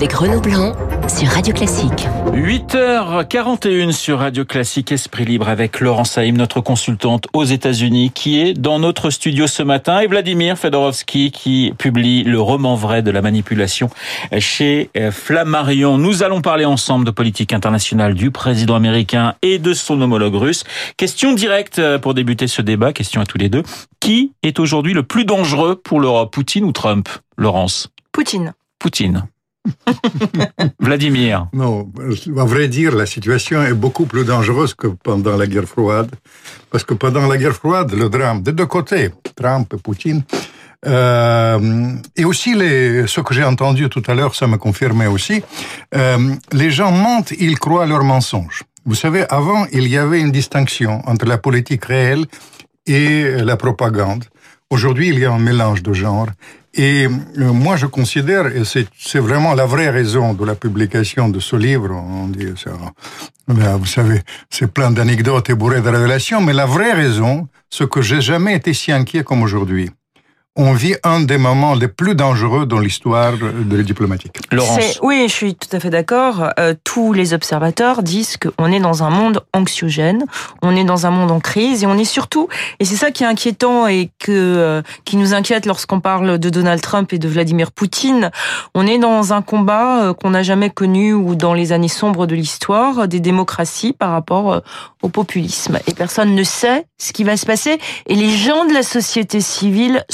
avec Renaud Blanc sur Radio Classique. 8h41 sur Radio Classique Esprit Libre avec Laurence Saïm, notre consultante aux États-Unis, qui est dans notre studio ce matin, et Vladimir Fedorovski, qui publie le roman vrai de la manipulation chez Flammarion. Nous allons parler ensemble de politique internationale du président américain et de son homologue russe. Question directe pour débuter ce débat, question à tous les deux. Qui est aujourd'hui le plus dangereux pour l'Europe, Poutine ou Trump, Laurence? Poutine. Poutine. Vladimir. Non, à vrai dire, la situation est beaucoup plus dangereuse que pendant la guerre froide. Parce que pendant la guerre froide, le drame des deux côtés, Trump et Poutine, euh, et aussi les, ce que j'ai entendu tout à l'heure, ça me confirmait aussi, euh, les gens mentent, ils croient leurs mensonges. Vous savez, avant, il y avait une distinction entre la politique réelle et la propagande. Aujourd'hui, il y a un mélange de genres. Et euh, moi, je considère, et c'est vraiment la vraie raison de la publication de ce livre, on dit, ça, vous savez, c'est plein d'anecdotes et bourré de révélations, mais la vraie raison, c'est que j'ai jamais été si inquiet comme aujourd'hui on vit un des moments les plus dangereux dans l'histoire de la diplomatique. Laurence. Oui, je suis tout à fait d'accord. Euh, tous les observateurs disent qu'on est dans un monde anxiogène, on est dans un monde en crise et on est surtout, et c'est ça qui est inquiétant et que euh, qui nous inquiète lorsqu'on parle de Donald Trump et de Vladimir Poutine, on est dans un combat euh, qu'on n'a jamais connu ou dans les années sombres de l'histoire des démocraties par rapport au populisme. Et personne ne sait ce qui va se passer et les gens de la société civile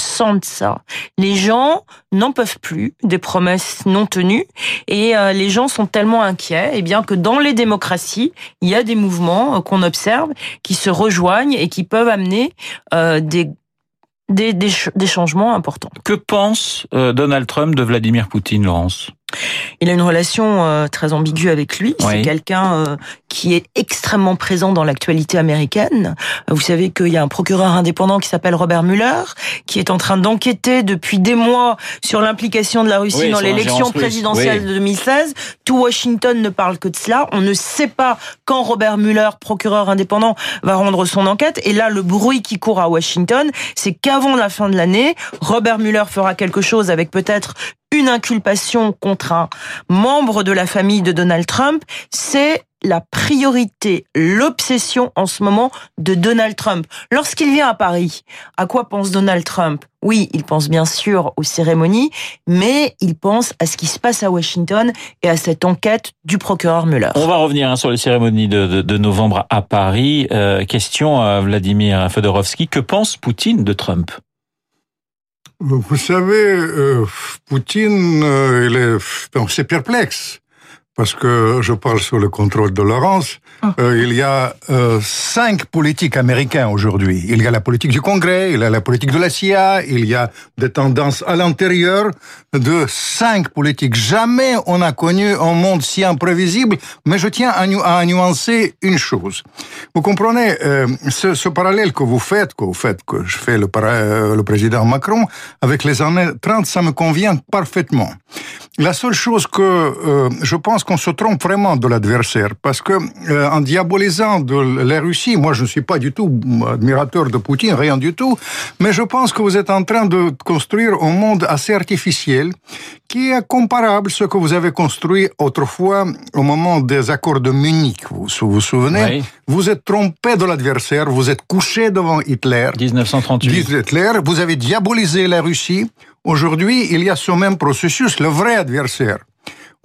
ça. Les gens n'en peuvent plus des promesses non tenues et euh, les gens sont tellement inquiets et eh bien que dans les démocraties, il y a des mouvements euh, qu'on observe qui se rejoignent et qui peuvent amener euh, des des, des, changements importants. Que pense Donald Trump de Vladimir Poutine, Laurence? Il a une relation euh, très ambiguë avec lui. C'est quelqu'un euh, qui est extrêmement présent dans l'actualité américaine. Vous savez qu'il y a un procureur indépendant qui s'appelle Robert Mueller, qui est en train d'enquêter depuis des mois sur l'implication de la Russie dans l'élection présidentielle de 2016. Tout Washington ne parle que de cela. On ne sait pas quand Robert Mueller, procureur indépendant, va rendre son enquête. Et là, le bruit qui court à Washington, c'est qu'avant la fin de l'année, Robert Mueller fera quelque chose avec peut-être une inculpation contre un membre de la famille de Donald Trump, c'est la priorité, l'obsession en ce moment de Donald Trump. Lorsqu'il vient à Paris, à quoi pense Donald Trump? Oui, il pense bien sûr aux cérémonies, mais il pense à ce qui se passe à Washington et à cette enquête du procureur Mueller. On va revenir hein, sur les cérémonies de, novembre à Paris. Euh, question à Vladimir Fedorovski, que pense Poutine de Trump? Vous savez, euh, Poutine, euh, il est, c'est perplexe parce que je parle sous le contrôle de Laurence, ah. euh, il y a euh, cinq politiques américains aujourd'hui. Il y a la politique du Congrès, il y a la politique de la CIA, il y a des tendances à l'intérieur de cinq politiques. Jamais on a connu un monde si imprévisible, mais je tiens à, nu à nuancer une chose. Vous comprenez, euh, ce, ce, parallèle que vous faites, que vous faites, que je fais le, euh, le président Macron, avec les années 30, ça me convient parfaitement. La seule chose que euh, je pense qu'on se trompe vraiment de l'adversaire, parce que euh, en diabolisant de la Russie, moi je ne suis pas du tout admirateur de Poutine, rien du tout, mais je pense que vous êtes en train de construire un monde assez artificiel qui est comparable à ce que vous avez construit autrefois au moment des accords de Munich. Vous vous souvenez? Vous êtes trompé de l'adversaire, vous êtes couché devant Hitler. 1938. Hitler, vous avez diabolisé la Russie Aujourd'hui, il y a ce même processus, le vrai adversaire.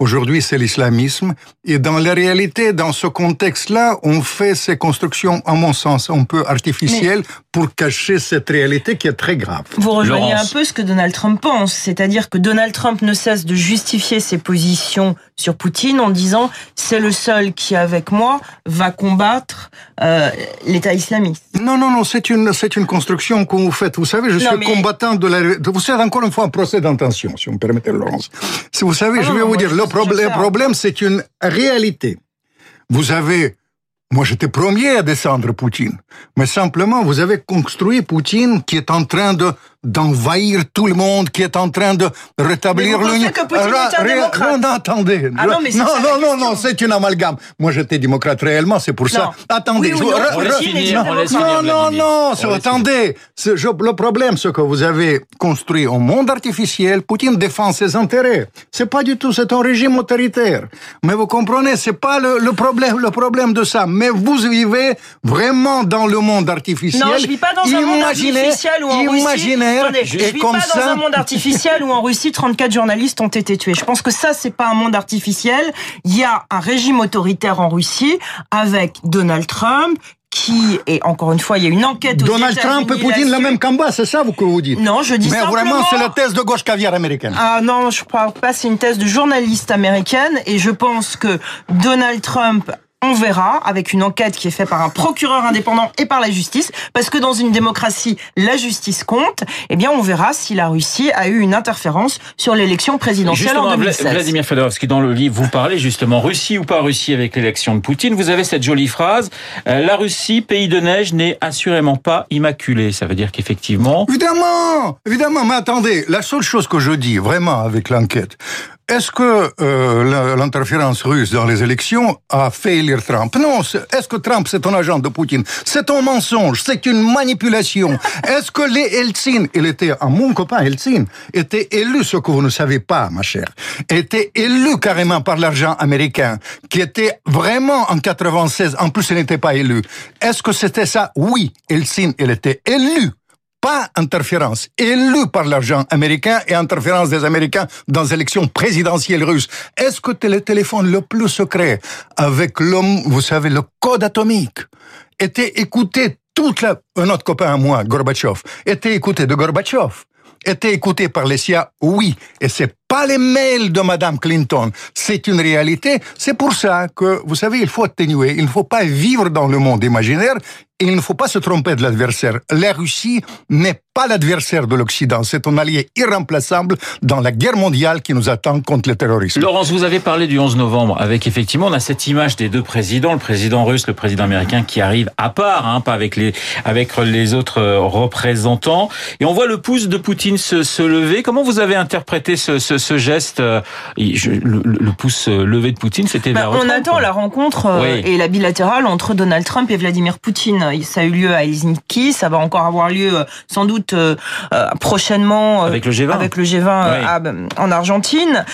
Aujourd'hui, c'est l'islamisme. Et dans la réalité, dans ce contexte-là, on fait ces constructions, à mon sens, un peu artificielles pour cacher cette réalité qui est très grave. Vous rejoignez un peu ce que Donald Trump pense. C'est-à-dire que Donald Trump ne cesse de justifier ses positions sur Poutine en disant c'est le seul qui, avec moi, va combattre euh, l'État islamiste. Non, non, non, c'est une, c'est une construction que vous faites. Vous savez, je suis combattant de la... Vous êtes encore une fois un procès d'intention, si vous me permettez, Laurence. Si vous savez, ah je vais vous dire, le le problème, c'est une réalité. Vous avez moi, j'étais premier à descendre Poutine. Mais simplement, vous avez construit Poutine qui est en train de d'envahir tout le monde, qui est en train de rétablir l'union. Non, attendez. Ah non, non, non, non, non, c'est une amalgame. Moi, j'étais démocrate réellement, c'est pour ça. Attendez. non, non, non, attendez. Le problème, c'est que vous avez construit un monde artificiel. Poutine défend ses intérêts. C'est pas du tout, c'est un régime autoritaire. Mais vous comprenez, c'est pas le, le, problème, le problème de ça. Mais vous vivez vraiment dans le monde artificiel. Non, je vis pas dans un monde artificiel où en je vis pas dans un monde artificiel où en Russie 34 journalistes ont été tués. Je pense que ça, c'est pas un monde artificiel. Il y a un régime autoritaire en Russie avec Donald Trump qui et encore une fois il y a une enquête Donald Trump et Poutine le même combat c'est ça que vous dites? Non je dis mais vraiment c'est la thèse de gauche caviar américaine. Ah non je crois pas c'est une thèse de journaliste américaine. Et je pense que Donald Trump on verra avec une enquête qui est faite par un procureur indépendant et par la justice, parce que dans une démocratie, la justice compte. Eh bien, on verra si la Russie a eu une interférence sur l'élection présidentielle en 2016. Vladimir Fedorovski, dans le livre, vous parlez justement Russie ou pas Russie avec l'élection de Poutine. Vous avez cette jolie phrase euh, la Russie, pays de neige, n'est assurément pas immaculé. Ça veut dire qu'effectivement. Évidemment, évidemment. Mais attendez, la seule chose que je dis vraiment avec l'enquête, est-ce que euh, l'interférence russe dans les élections a fait élire Trump? Non. Est-ce que Trump c'est un agent de Poutine? C'est un mensonge. C'est une manipulation. Est-ce que les Eltsine, il était un mon copain Eltsine, était élu, ce que vous ne savez pas, ma chère, était élu carrément par l'argent américain, qui était vraiment en 96. En plus, il n'était pas élu. Est-ce que c'était ça? Oui, Eltsine, il était élu pas interférence, élu par l'argent américain et interférence des Américains dans les élections présidentielles russes. Est-ce que le téléphone le plus secret avec l'homme, vous savez, le code atomique, était écouté toute la, un autre copain à moi, Gorbatchev, était écouté de Gorbatchev, était écouté par les CIA, oui, et c'est pas les mails de Madame Clinton. C'est une réalité. C'est pour ça que, vous savez, il faut atténuer. Il ne faut pas vivre dans le monde imaginaire il ne faut pas se tromper de l'adversaire. La Russie n'est pas l'adversaire de l'Occident. C'est un allié irremplaçable dans la guerre mondiale qui nous attend contre le terrorisme. Laurence, vous avez parlé du 11 novembre avec effectivement, on a cette image des deux présidents, le président russe, le président américain qui arrive à part, hein, pas avec les, avec les autres euh, représentants. Et on voit le pouce de Poutine se, se lever. Comment vous avez interprété ce, ce, ce geste euh, le, le, pouce levé de Poutine, c'était bah, On attend la rencontre euh, et la bilatérale entre Donald Trump et Vladimir Poutine. Ça a eu lieu à Helsinki, ça va encore avoir lieu euh, sans doute euh, euh, prochainement avec le G20, avec le G20 en Argentine.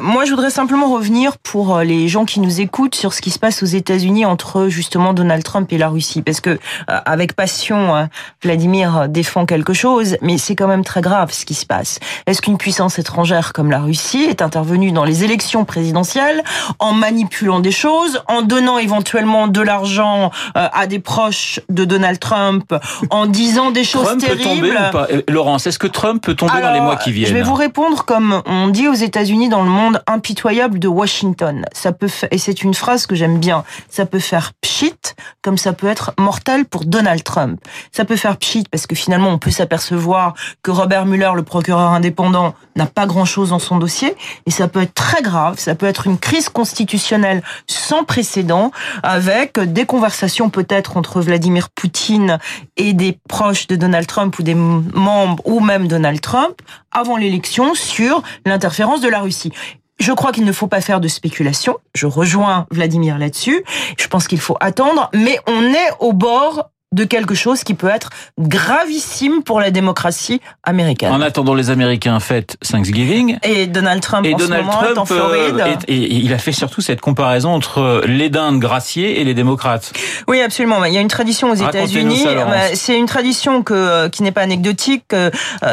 moi, je voudrais simplement revenir pour les gens qui nous écoutent sur ce qui se passe aux États-Unis entre justement Donald Trump et la Russie, parce que avec passion, Vladimir défend quelque chose, mais c'est quand même très grave ce qui se passe. Est-ce qu'une puissance étrangère comme la Russie est intervenue dans les élections présidentielles en manipulant des choses, en donnant éventuellement de l'argent à des proches de Donald Trump en disant des choses Trump terribles. Peut tomber ou pas euh, Laurence, est-ce que Trump peut tomber dans les mois qui viennent Je vais vous répondre comme on dit aux États-Unis dans le monde impitoyable de Washington. Ça peut et c'est une phrase que j'aime bien. Ça peut faire pchit comme ça peut être mortel pour Donald Trump. Ça peut faire pchit parce que finalement on peut s'apercevoir que Robert Mueller, le procureur indépendant, n'a pas grand-chose dans son dossier et ça peut être très grave. Ça peut être une crise constitutionnelle sans précédent avec des conversations peut-être entre Vladimir Poutine et des proches de Donald Trump ou des membres ou même Donald Trump avant l'élection sur l'interférence de la Russie. Je crois qu'il ne faut pas faire de spéculation. Je rejoins Vladimir là-dessus. Je pense qu'il faut attendre, mais on est au bord de quelque chose qui peut être gravissime pour la démocratie américaine. En attendant, les Américains fêtent Thanksgiving. Et Donald Trump et en Donald ce moment Trump, en Floride. et, il a fait surtout cette comparaison entre les dindes graciées et les démocrates. Oui, absolument. Il y a une tradition aux États-Unis. C'est une tradition que, euh, qui n'est pas anecdotique. Euh,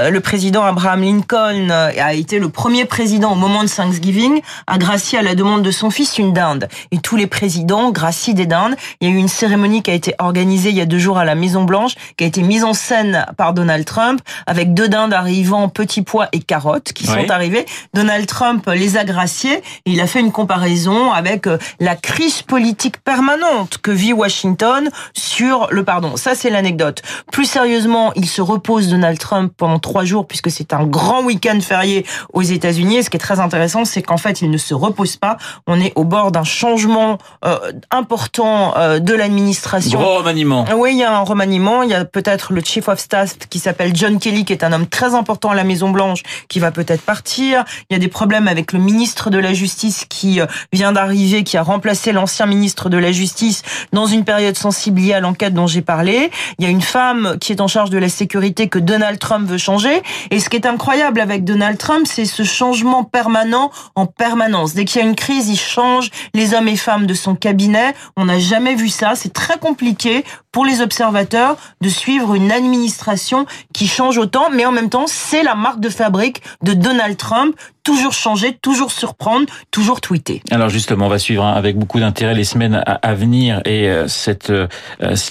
le président Abraham Lincoln euh, a été le premier président au moment de Thanksgiving à gracier à la demande de son fils une dinde. Et tous les présidents gracient des dindes. Il y a eu une cérémonie qui a été organisée il y a deux jours à la Maison Blanche, qui a été mise en scène par Donald Trump, avec deux dindes arrivant, petits pois et carottes qui sont arrivés. Donald Trump les a graciés il a fait une comparaison avec euh, la crise politique permanente que vit Washington sur le pardon. Ça, c'est l'anecdote. Plus sérieusement, il se repose Donald Trump pendant trois jours puisque c'est un grand week-end férié aux États-Unis. Et ce qui est très intéressant, c'est qu'en fait, il ne se repose pas. On est au bord d'un changement euh, important euh, de l'administration. Gros remaniement. Oui, y a un remaniement, il y a peut-être le chief of staff qui s'appelle John Kelly, qui est un homme très important à la Maison Blanche, qui va peut-être partir. Il y a des problèmes avec le ministre de la Justice qui euh, vient d'arriver, qui a remplacé l'ancien ministre de la Justice dans une période sensible liée à l'enquête dont j'ai parlé. Il y a une femme qui est en charge de la sécurité que Donald Trump veut changer. Et ce qui est incroyable avec Donald Trump, c'est ce changement permanent en permanence. Dès qu'il y a une crise, il change les hommes et femmes de son cabinet. On n'a jamais vu ça. C'est très compliqué pour les observateurs de suivre une administration qui change autant, mais en même temps, c'est la marque de fabrique de Donald Trump toujours changer, toujours surprendre, toujours tweeter. Alors justement, on va suivre hein, avec beaucoup d'intérêt les semaines à, venir et euh, cette, euh,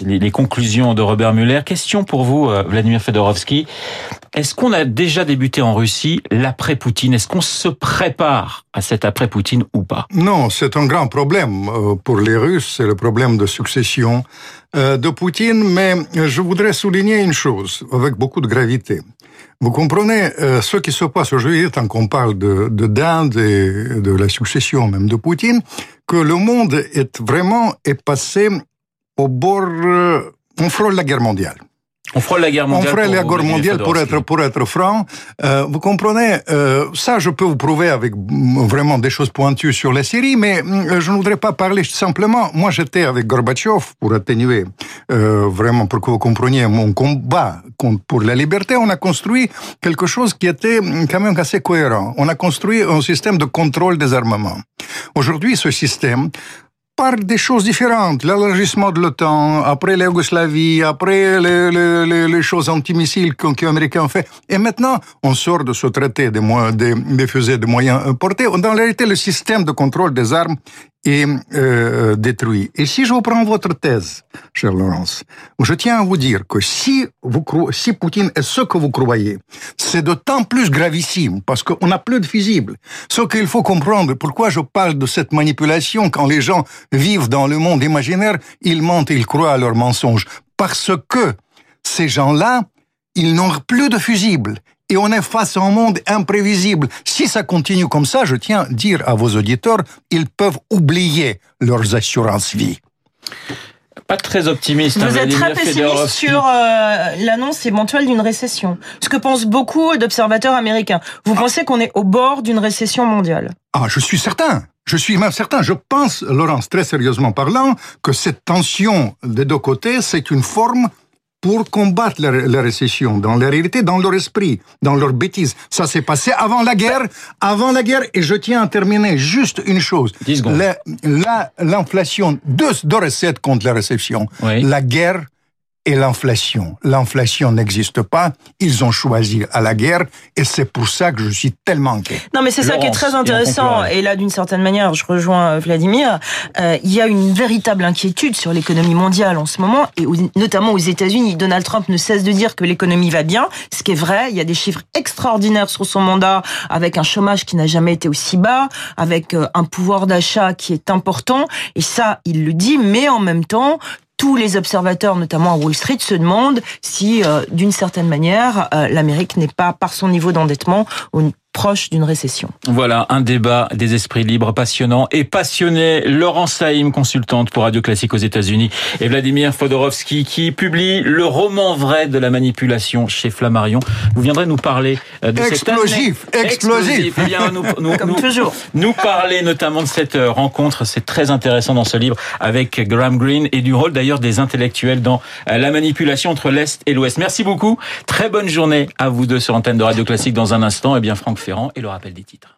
les, conclusions de Robert Mueller. Question pour vous, euh, Vladimir Fedorovski. Est-ce qu'on a déjà débuté en Russie l'après-Poutine? Est-ce qu'on se prépare à cet après-Poutine ou pas? Non, c'est un grand problème pour les Russes, c'est le problème de succession de Poutine, mais je voudrais souligner une chose avec beaucoup de gravité. Vous comprenez euh, ce qui se passe aujourd'hui, tant qu'on parle de, de d'Inde et de la succession même de Poutine, que le monde est vraiment passé au bord, euh, on frôle la guerre mondiale. On frôle la guerre mondiale. On la guerre mondiale pour être pour être franc. Euh, vous comprenez euh, Ça, je peux vous prouver avec vraiment des choses pointues sur la Syrie, mais euh, je ne voudrais pas parler simplement. Moi, j'étais avec Gorbatchev pour atténuer euh, vraiment pour que vous compreniez mon combat pour la liberté. On a construit quelque chose qui était quand même assez cohérent. On a construit un système de contrôle des armements. Aujourd'hui, ce système par des choses différentes. L'élargissement de l'OTAN, après la après les, les, les choses antimissiles qu'un Américain fait. Et maintenant, on sort de ce traité des, des, des fusées de moyens portés. Dans la réalité, le système de contrôle des armes est euh, détruit. Et si je reprends votre thèse, cher Laurence, je tiens à vous dire que si, vous, si Poutine est ce que vous croyez, c'est d'autant plus gravissime parce qu'on n'a plus de fusibles. Ce qu'il faut comprendre, pourquoi je parle de cette manipulation quand les gens vivent dans le monde imaginaire, ils mentent, ils croient à leurs mensonges. Parce que ces gens-là, ils n'ont plus de fusibles et on est face à un monde imprévisible. Si ça continue comme ça, je tiens à dire à vos auditeurs, ils peuvent oublier leurs assurances vie. Pas très optimiste. Vous êtes très pessimiste sur euh, l'annonce éventuelle d'une récession. Ce que pensent beaucoup d'observateurs américains. Vous ah. pensez qu'on est au bord d'une récession mondiale? Ah, je suis certain. Je suis même certain. Je pense, Laurence, très sérieusement parlant, que cette tension des deux côtés, c'est une forme pour combattre la, récession, dans la réalité, dans leur esprit, dans leur bêtise. Ça s'est passé avant la guerre, avant la guerre, et je tiens à terminer juste une chose. L'inflation, deux, deux recettes contre la récession. La guerre et l'inflation. L'inflation n'existe pas. Ils ont choisi à la guerre et c'est pour ça que je suis tellement inquiet. Non, mais c'est ça qui est très intéressant. Et là, d'une certaine manière, je rejoins euh, Vladimir. Euh, il y a une véritable inquiétude sur l'économie mondiale en ce moment et notamment aux États-Unis. Donald Trump ne cesse de dire que l'économie va bien, ce qui est vrai. Il y a des chiffres extraordinaires sur son mandat avec un chômage qui n'a jamais été aussi bas, avec euh, un pouvoir d'achat qui est important. Et ça, il le dit, mais en même temps, tous les observateurs, notamment à Wall Street, se demandent si, euh, d'une certaine manière, euh, l'Amérique n'est pas, par son niveau d'endettement, proche d'une récession. Voilà, un débat des esprits libres passionnant et passionné. Laurent Saïm, consultante pour Radio Classique aux États-Unis, et Vladimir Fodorovski, qui publie le roman vrai de la manipulation chez Flammarion. Vous viendrez nous parler euh, de explosif, cette explosif, explosif. Eh nous, nous, Comme toujours. Nous parler notamment de cette euh, rencontre, c'est très intéressant dans ce livre avec Graham Greene et du rôle d'ailleurs des intellectuels dans euh, la manipulation entre l'Est et l'Ouest. Merci beaucoup. Très bonne journée à vous deux sur antenne de Radio Classique dans un instant. Et eh bien, Franck et le rappel des titres.